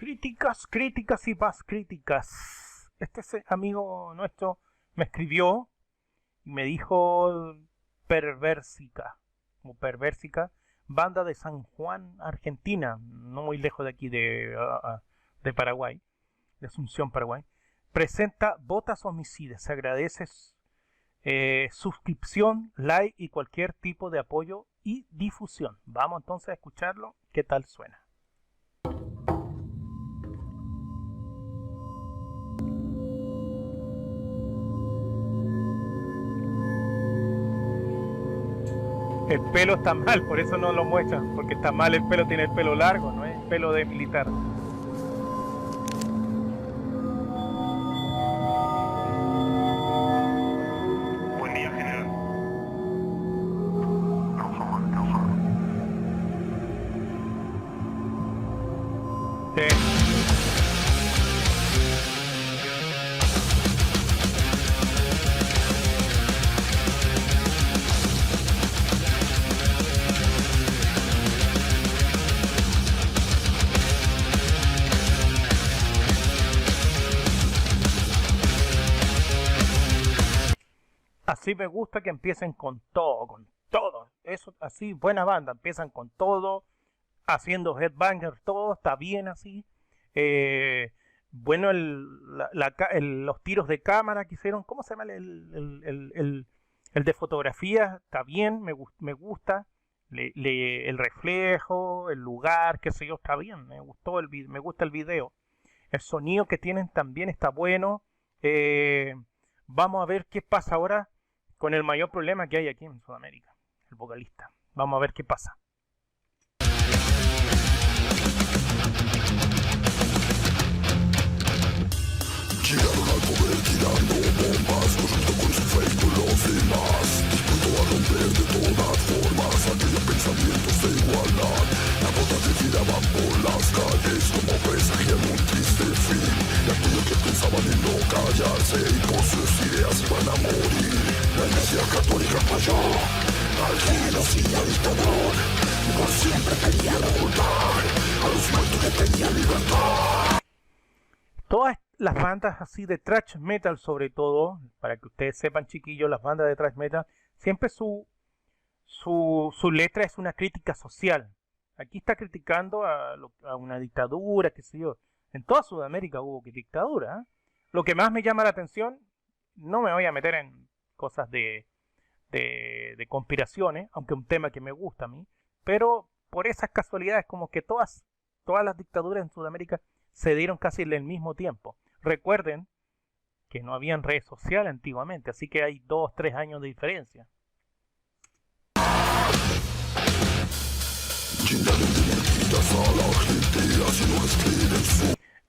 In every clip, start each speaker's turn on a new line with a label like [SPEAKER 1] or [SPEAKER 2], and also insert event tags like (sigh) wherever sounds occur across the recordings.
[SPEAKER 1] Críticas, críticas y más críticas. Este amigo nuestro me escribió y me dijo Perversica, Perversica, banda de San Juan, Argentina, no muy lejos de aquí de, ah, ah, de Paraguay, de Asunción, Paraguay, presenta Botas Homicidas. Se agradece eh, suscripción, like y cualquier tipo de apoyo y difusión. Vamos entonces a escucharlo, qué tal suena. El pelo está mal, por eso no lo muestran, porque está mal el pelo, tiene el pelo largo, no es pelo de militar. Así me gusta que empiecen con todo, con todo. Eso, así, buena banda, empiezan con todo, haciendo headbanger, todo está bien así. Eh, bueno, el, los tiros de cámara que hicieron, ¿cómo se llama el, el- de fotografía? Está bien, me, me gusta. Le- el reflejo, el lugar, qué sé yo, está bien. Me gustó el me gusta el video. El sonido que tienen también está bueno. Eh, vamos a ver qué pasa ahora con el mayor problema que hay aquí en Sudamérica, el vocalista. Vamos a ver qué pasa.
[SPEAKER 2] Llegaron al poder tirando bombas Corrupto con su fe y con los demás Dispuesto a romper de todas formas Aquellos pensamientos de igualdad La bota te tiraban por las calles Como presagian un triste fin Y aquellos que pensaban en no callarse Y por sus ideas iban a morir Al por siempre A los que tenían libertad
[SPEAKER 1] Todas las bandas así de thrash metal, sobre todo, para que ustedes sepan, chiquillos, las bandas de thrash metal, siempre su, su, su letra es una crítica social. Aquí está criticando a, una dictadura, qué sé yo. En toda Sudamérica hubo dictadura. ¿eh? Lo que más me llama la atención, no me voy a meter en cosas de, de, conspiraciones, aunque un tema que me gusta a mí, pero por esas casualidades, como que todas, todas las dictaduras en Sudamérica se dieron casi en el mismo tiempo. Recuerden que no habían redes sociales antiguamente, así que hay dos, tres años de diferencia.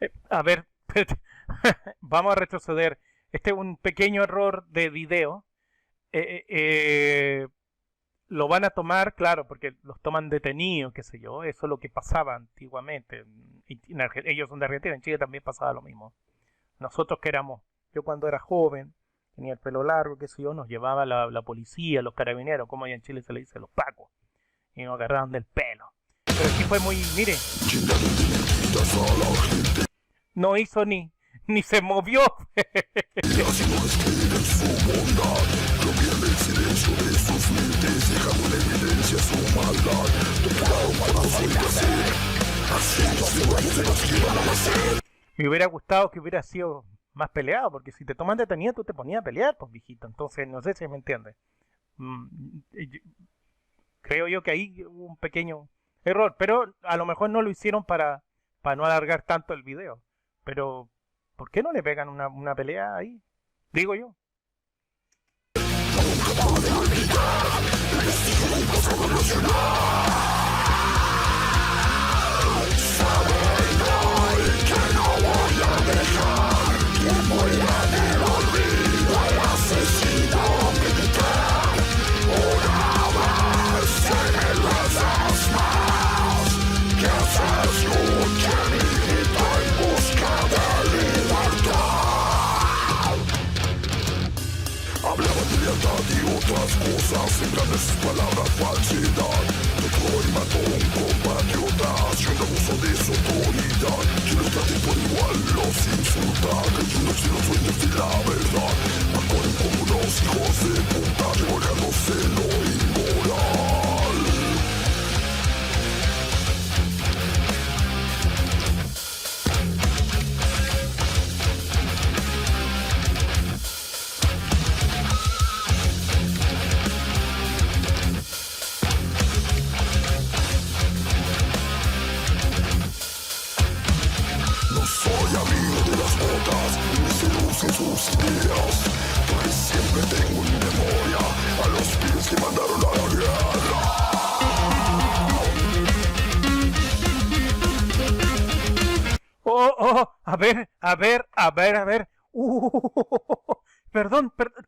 [SPEAKER 1] Eh, a ver, (laughs) vamos a retroceder. Este es un pequeño error de video. Eh, eh, eh, lo van a tomar, claro, porque los toman detenidos, qué sé yo. Eso es lo que pasaba antiguamente. Ellos son de Argentina, en Chile también pasaba lo mismo. Nosotros que éramos, yo cuando era joven, tenía el pelo largo, qué sé yo, nos llevaba la, policía, los carabineros, como allá en Chile se le dice, los pacos. Y nos agarraban del pelo. Pero aquí fue muy, mire, no hizo ni, ni se movió. Me hubiera gustado que hubiera sido más peleado, porque si te toman detenido tú te ponías a pelear, pues viejito. Entonces, no sé si me entiendes. Mm, creo yo que ahí hubo un pequeño error, pero a lo mejor no lo hicieron para, para no alargar tanto el video. Pero, ¿por qué no le pegan una, una pelea ahí? Digo yo.
[SPEAKER 2] wszyscy gramy, tak Na końcu nosi chłosy
[SPEAKER 1] Oh, oh, a ver, a ver, a ver, a ver. Uh, (laughs) perdón, perdón.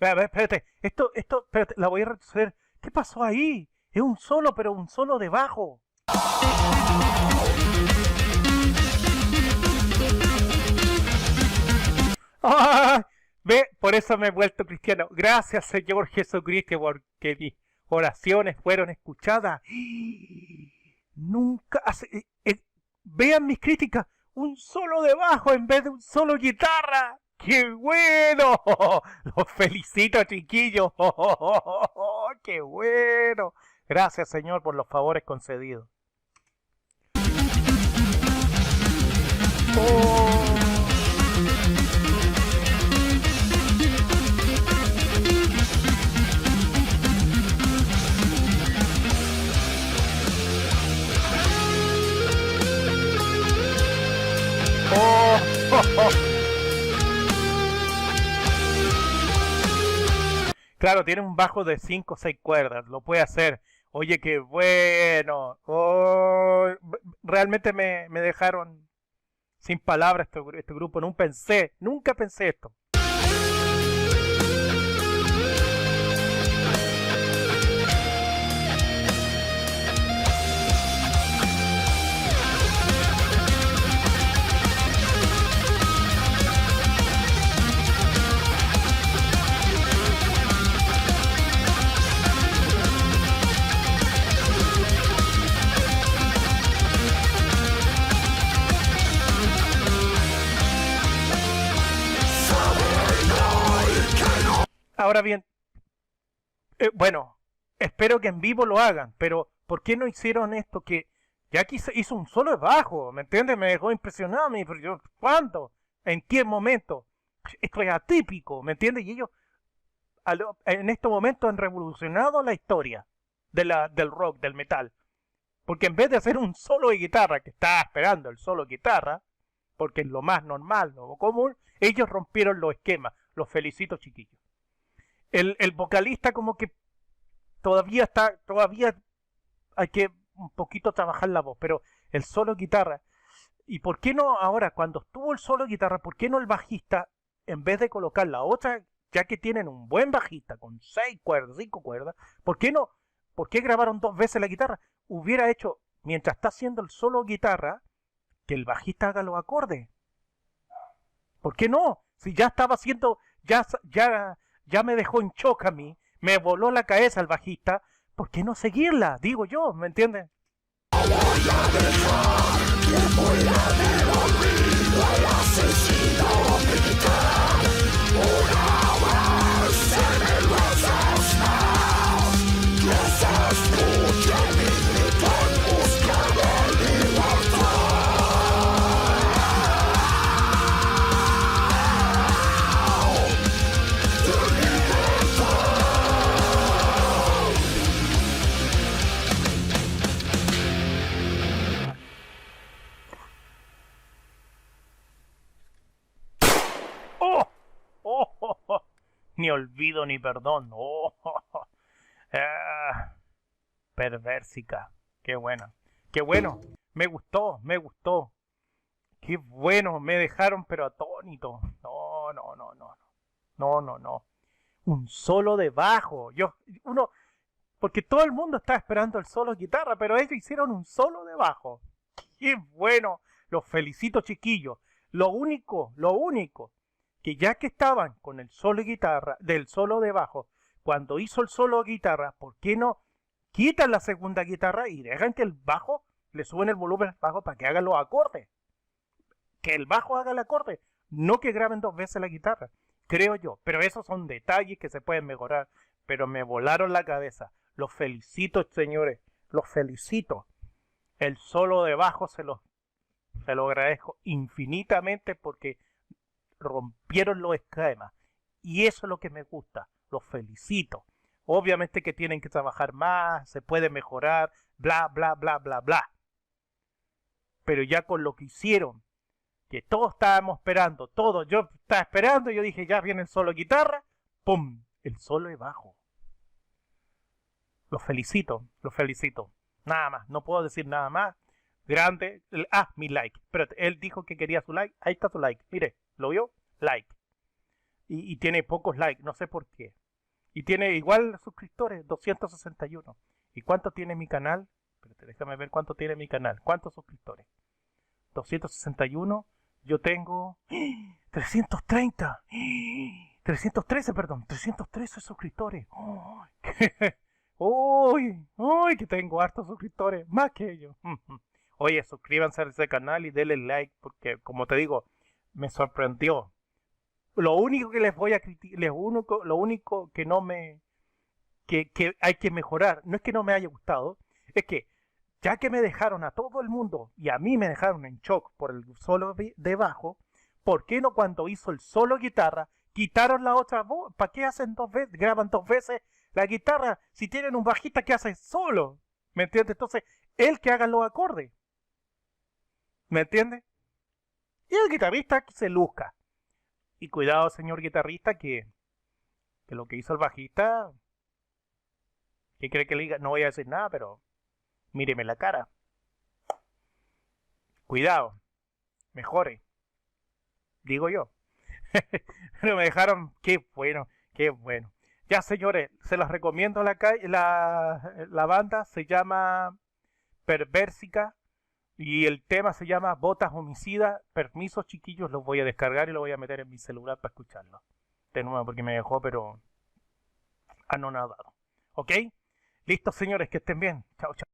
[SPEAKER 1] A ver, espérate. Esto, esto, espérate, la voy a retroceder. ¿Qué pasó ahí? Es un solo, pero un solo debajo. ¡Ah! Ve, por eso me he vuelto cristiano. Gracias, Señor Jesucristo, porque mis oraciones fueron escuchadas. (gasps) Nunca eh, eh, vean mis críticas. Un solo debajo en vez de un solo guitarra. ¡Qué bueno! (laughs) Los felicito, chiquillos. (laughs) ¡Qué bueno! Gracias, Señor, por los favores concedidos. Oh. Claro, tiene un bajo de 5 o 6 cuerdas, lo puede hacer. Oye, qué bueno. Oh, realmente me, me dejaron sin palabras este, este grupo. Nunca pensé, nunca pensé esto. Ahora bien, eh, bueno, espero que en vivo lo hagan, pero ¿por qué no hicieron esto que se hizo un solo bajo? ¿Me entiendes? Me dejó impresionado. Me ¿cuándo? ¿En qué momento? Esto es atípico, ¿me entiendes? Y ellos en estos momentos han revolucionado la historia de la, del rock, del metal. Porque en vez de hacer un solo de guitarra, que estaba esperando el solo de guitarra, porque es lo más normal, lo común, ellos rompieron los esquemas. Los felicito, chiquillos. El, el vocalista como que todavía está, todavía hay que un poquito trabajar la voz, pero el solo guitarra. ¿Y por qué no ahora, cuando estuvo el solo guitarra, por qué no el bajista, en vez de colocar la otra, ya que tienen un buen bajista con seis cuerdas, cinco cuerdas, ¿por qué no? ¿Por qué grabaron dos veces la guitarra? Hubiera hecho, mientras está haciendo el solo guitarra, que el bajista haga los acordes. ¿Por qué no? Si ya estaba haciendo, ya, ya, ya me dejó en shock a mí, me voló la cabeza el bajista, ¿por qué no seguirla? Digo yo, ¿me entienden? Ni olvido ni perdón. (laughs) ¡Oh! Ah, perversica. Qué bueno. Qué bueno. Me gustó, me gustó. Qué bueno. Me dejaron pero atónito. No, no, no, no. No, no, no. Un solo de bajo. Yo, uno, porque todo el mundo está esperando el solo de guitarra, pero ellos hicieron un solo de bajo. Qué bueno. Los felicito, chiquillos. Lo único, lo único, que ya que estaban con el solo de guitarra, del solo de bajo, cuando hizo el solo de guitarra, ¿por qué no quitan la segunda guitarra y dejan que el bajo le suben el volumen bajo para que hagan los acordes? Que el bajo haga el acorde, no que graben dos veces la guitarra, creo yo. Pero esos son detalles que se pueden mejorar. Pero me volaron la cabeza. Los felicito, señores. Los felicito. El solo de bajo se los se lo agradezco infinitamente porque rompieron los esquemas. Y eso es lo que me gusta. Los felicito. Obviamente que tienen que trabajar más, se puede mejorar, bla, bla, bla, bla, bla. Pero ya con lo que hicieron, que todos estábamos esperando, todos, yo estaba esperando, yo dije, ya viene el solo guitarra, ¡pum! El solo de bajo. Los felicito, los felicito. Nada más, no puedo decir nada más. Grande. Ah, mi like. Pero él dijo que quería su like. Ahí está su like. Mire, ¿lo vio? Like. Y, tiene pocos likes, no sé por qué. Y tiene igual suscriptores, 261. ¿Y cuánto tiene mi canal? Espérate, déjame ver cuánto tiene mi canal. ¿Cuántos suscriptores? 261. Yo tengo (gasps) 330. 313, (gasps) perdón. 313 suscriptores. (laughs) Uy, uy, que tengo hartos suscriptores, más que ellos. (laughs) Oye, suscríbanse a ese canal y denle like, porque como te digo, me sorprendió. Lo único que les voy a criticar, lo único, que no me, que, hay que mejorar, no es que no me haya gustado, es que ya que me dejaron a todo el mundo y a mí me dejaron en shock por el solo de bajo, ¿por qué no cuando hizo el solo guitarra quitaron la otra voz? ¿Para qué hacen dos veces, graban dos veces la guitarra si tienen un bajista que hace solo? ¿Me entiendes? Entonces, él que haga los acordes. ¿Me entiendes? Y el guitarrista se luzca. Y cuidado, señor guitarrista, que, que lo que hizo el bajista, que cree que le diga, no voy a decir nada, pero míreme la cara. Cuidado, mejore, digo yo. (laughs) pero me dejaron, qué bueno, qué bueno. Ya, señores, se los recomiendo la, la, la banda, se llama Perversica y el tema se llama Botas Homicida. Permiso, chiquillos, los voy a descargar y lo voy a meter en mi celular para escucharlo. De nuevo, porque me dejó, pero anonadado. ¿Ok? Listo, señores, que estén bien. Chao, chao.